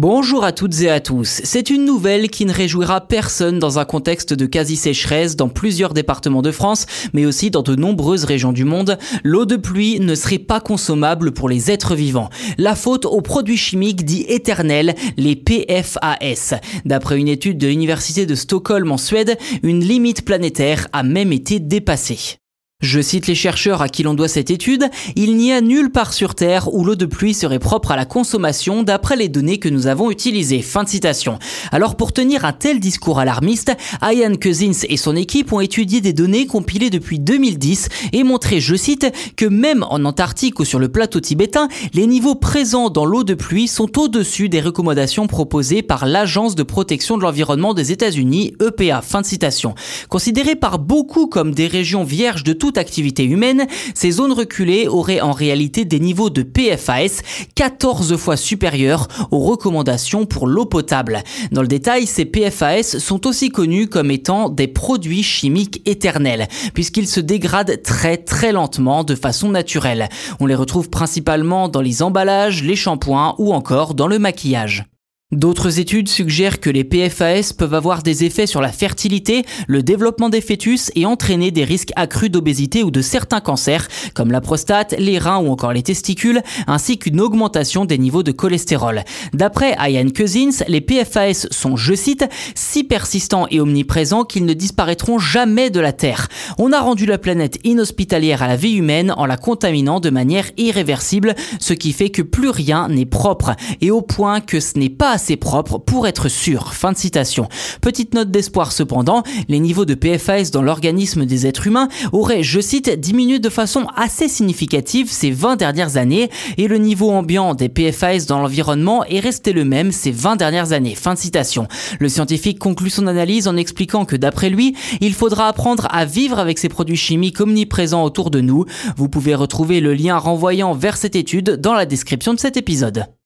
Bonjour à toutes et à tous. C'est une nouvelle qui ne réjouira personne dans un contexte de quasi-sécheresse dans plusieurs départements de France, mais aussi dans de nombreuses régions du monde. L'eau de pluie ne serait pas consommable pour les êtres vivants. La faute aux produits chimiques dits éternels, les PFAS. D'après une étude de l'Université de Stockholm en Suède, une limite planétaire a même été dépassée. Je cite les chercheurs à qui l'on doit cette étude, il n'y a nulle part sur Terre où l'eau de pluie serait propre à la consommation d'après les données que nous avons utilisées. Fin de citation. Alors pour tenir un tel discours alarmiste, Ian Cousins et son équipe ont étudié des données compilées depuis 2010 et montré, je cite, que même en Antarctique ou sur le plateau tibétain, les niveaux présents dans l'eau de pluie sont au-dessus des recommandations proposées par l'Agence de protection de l'environnement des États-Unis, EPA. Fin de citation. Considérées par beaucoup comme des régions vierges de tout activité humaine, ces zones reculées auraient en réalité des niveaux de PFAS 14 fois supérieurs aux recommandations pour l'eau potable. Dans le détail, ces PFAS sont aussi connus comme étant des produits chimiques éternels, puisqu'ils se dégradent très très lentement de façon naturelle. On les retrouve principalement dans les emballages, les shampoings ou encore dans le maquillage. D'autres études suggèrent que les PFAS peuvent avoir des effets sur la fertilité, le développement des fœtus et entraîner des risques accrus d'obésité ou de certains cancers, comme la prostate, les reins ou encore les testicules, ainsi qu'une augmentation des niveaux de cholestérol. D'après Ian Cousins, les PFAS sont, je cite, si persistants et omniprésents qu'ils ne disparaîtront jamais de la Terre. On a rendu la planète inhospitalière à la vie humaine en la contaminant de manière irréversible, ce qui fait que plus rien n'est propre, et au point que ce n'est pas assez propre pour être sûr. Fin de citation. Petite note d'espoir cependant, les niveaux de PFAS dans l'organisme des êtres humains auraient, je cite, diminué de façon assez significative ces 20 dernières années et le niveau ambiant des PFAS dans l'environnement est resté le même ces 20 dernières années. Fin de citation. Le scientifique conclut son analyse en expliquant que d'après lui, il faudra apprendre à vivre avec ces produits chimiques omniprésents autour de nous. Vous pouvez retrouver le lien renvoyant vers cette étude dans la description de cet épisode.